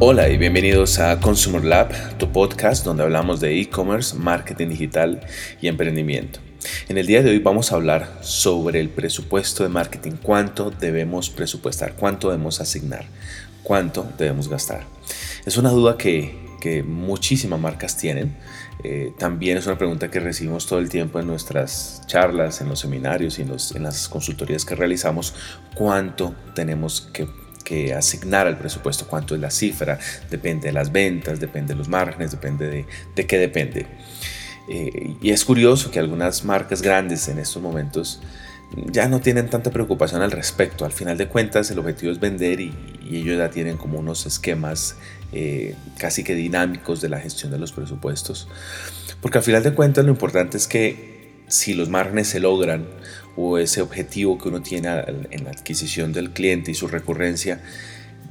Hola y bienvenidos a Consumer Lab, tu podcast donde hablamos de e-commerce, marketing digital y emprendimiento. En el día de hoy vamos a hablar sobre el presupuesto de marketing, cuánto debemos presupuestar, cuánto debemos asignar, cuánto debemos gastar. Es una duda que, muchísimas marcas tienen. Eh, también es una pregunta que recibimos todo el tiempo en nuestras charlas, en los seminarios y en, en las consultorías que realizamos, cuánto tenemos que que asignar al presupuesto, cuánto es la cifra, depende de las ventas, depende de los márgenes, depende de, de qué depende. Eh, y es curioso que algunas marcas grandes en estos momentos ya no tienen tanta preocupación al respecto. Al final de cuentas el objetivo es vender y, ellos ya tienen como unos esquemas eh, casi que dinámicos de la gestión de los presupuestos. Porque al final de cuentas lo importante es que si los márgenes se logran o ese objetivo que uno tiene en la adquisición del cliente y su recurrencia,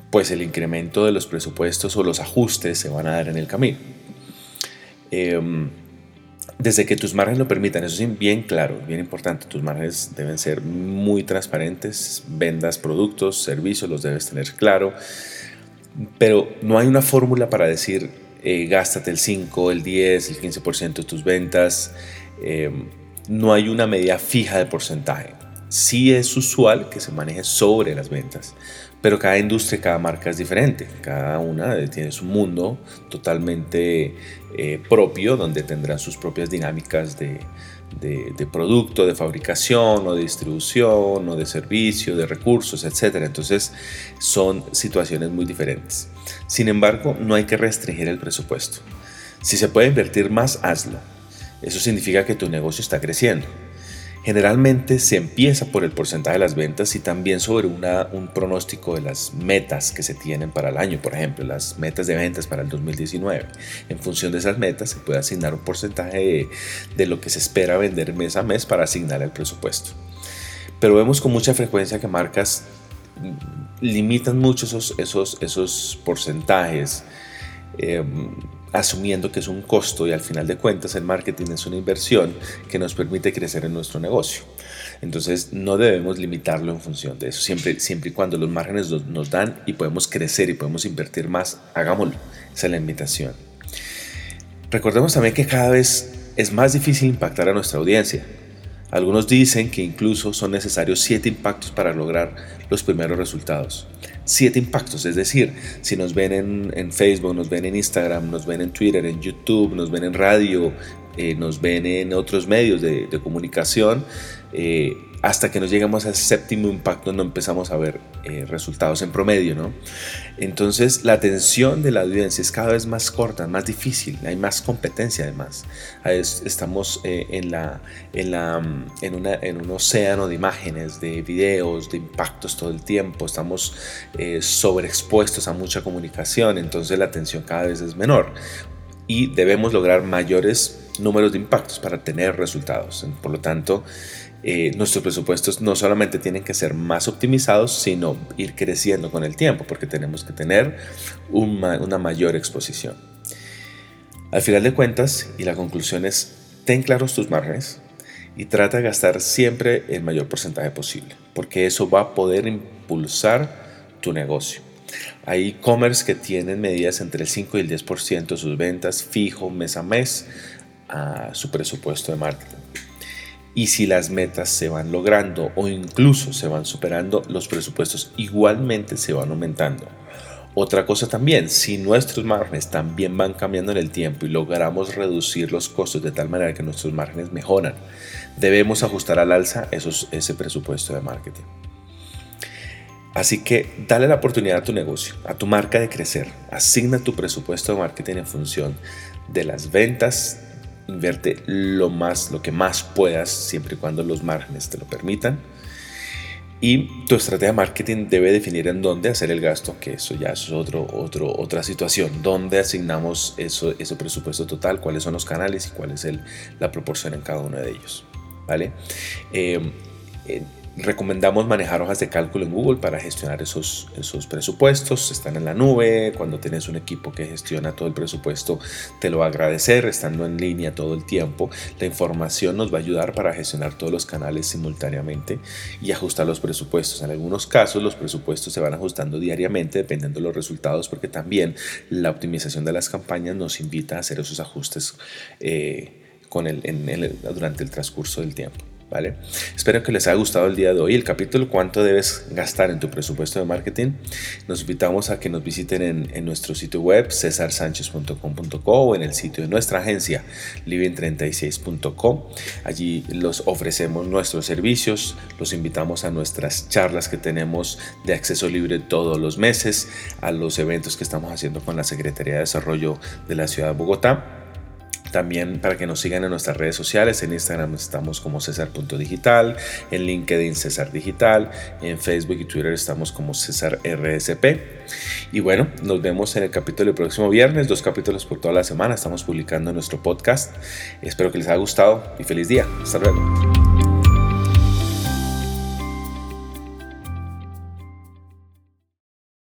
pues el incremento de los presupuestos o los ajustes se van a dar en el camino. Em, desde que tus márgenes lo permitan, eso es bien claro, bien importante, tus márgenes deben ser muy transparentes, vendas productos, servicios, los debes tener claro, pero no hay una fórmula para decir eh, gástate el 5, el 10, el 15% de tus ventas. Em, no hay una medida fija de porcentaje. Sí es usual que se maneje sobre las ventas, pero cada industria, cada marca es diferente. Cada una tiene su mundo totalmente eh, propio, donde tendrán sus propias dinámicas de, producto, de fabricación o de distribución o de servicio, de recursos, etc. Entonces son situaciones muy diferentes. Sin embargo, no hay que restringir el presupuesto. Si se puede invertir más, hazlo eso significa que tu negocio está creciendo. Generalmente se empieza por el porcentaje de las ventas y también sobre una, un pronóstico de las metas que se tienen para el año, por ejemplo, las metas de ventas para el 2019. En función de esas metas se puede asignar un porcentaje de, lo que se espera vender mes a mes para asignar el presupuesto. Pero vemos con mucha frecuencia que marcas limitan mucho esos, porcentajes. Em, asumiendo que es un costo y al final de cuentas el marketing es una inversión que nos permite crecer en nuestro negocio. Entonces no debemos limitarlo en función de eso. Siempre, siempre y cuando los márgenes nos dan y podemos crecer y podemos invertir más, hagámoslo. Esa es la invitación. Recordemos también que cada vez es más difícil impactar a nuestra audiencia. Algunos dicen que incluso son necesarios siete impactos para lograr los primeros resultados siete impactos. Es decir, si nos ven en, Facebook, nos ven en Instagram, nos ven en Twitter, en YouTube, nos ven en radio, eh, nos ven en otros medios de, comunicación, eh, hasta que nos llegamos al séptimo impacto no empezamos a ver eh, resultados en promedio, ¿no? Entonces la atención de la audiencia es cada vez más corta, más difícil, hay más competencia además. Estamos eh, en, la, en, la, en, una, en un océano de imágenes, de videos, de impactos todo el tiempo, estamos eh, sobreexpuestos a mucha comunicación, entonces la atención cada vez es menor y debemos lograr mayores números de impactos para tener resultados. Por lo tanto, eh, nuestros presupuestos no solamente tienen que ser más optimizados, sino ir creciendo con el tiempo, porque tenemos que tener una, mayor exposición. Al final de cuentas, y la conclusión es, ten claros tus márgenes y trata de gastar siempre el mayor porcentaje posible, porque eso va a poder impulsar tu negocio. Hay e-commerce que tienen medidas entre el 5 y el 10% de sus ventas fijo mes a mes a su presupuesto de marketing. Y si las metas se van logrando o incluso se van superando, los presupuestos igualmente se van aumentando. Otra cosa también, si nuestros márgenes también van cambiando en el tiempo y logramos reducir los costos de tal manera que nuestros márgenes mejoran, debemos ajustar al alza esos, ese presupuesto de marketing. Así que dale la oportunidad a tu negocio, a tu marca de crecer. Asigna tu presupuesto de marketing en función de las ventas invierte lo más, lo que más puedas, siempre y cuando los márgenes te lo permitan. Y tu estrategia de marketing debe definir en dónde hacer el gasto, que eso ya es otro, otro, otra situación. ¿Dónde asignamos eso, ese presupuesto total? ¿Cuáles son los canales y cuál es el, la proporción en cada uno de ellos? ¿Vale? Eh, Recomendamos manejar hojas de cálculo en Google para gestionar esos, esos presupuestos. Están en la nube. Cuando tienes un equipo que gestiona todo el presupuesto, te lo va a agradecer estando en línea todo el tiempo. La información nos va a ayudar para gestionar todos los canales simultáneamente y ajustar los presupuestos. En algunos casos, los presupuestos se van ajustando diariamente dependiendo de los resultados, porque también la optimización de las campañas nos invita a hacer esos ajustes eh, durante el transcurso del tiempo. ¿Vale? Espero que les haya gustado el día de hoy el capítulo cuánto debes gastar en tu presupuesto de marketing. Nos invitamos a que nos visiten en, nuestro sitio web cesarsanchez.com.co o en el sitio de nuestra agencia living36.com. Allí los ofrecemos nuestros servicios, los invitamos a nuestras charlas que tenemos de acceso libre todos los meses, a los eventos que estamos haciendo con la Secretaría de Desarrollo de la Ciudad de Bogotá también para que nos sigan en nuestras redes sociales, en Instagram estamos como César.digital, en LinkedIn César Digital, en Facebook y Twitter estamos como César RSP. Y bueno, nos vemos en el capítulo del próximo viernes, dos capítulos por toda la semana, estamos publicando nuestro podcast. Espero que les haya gustado y feliz día. Hasta luego.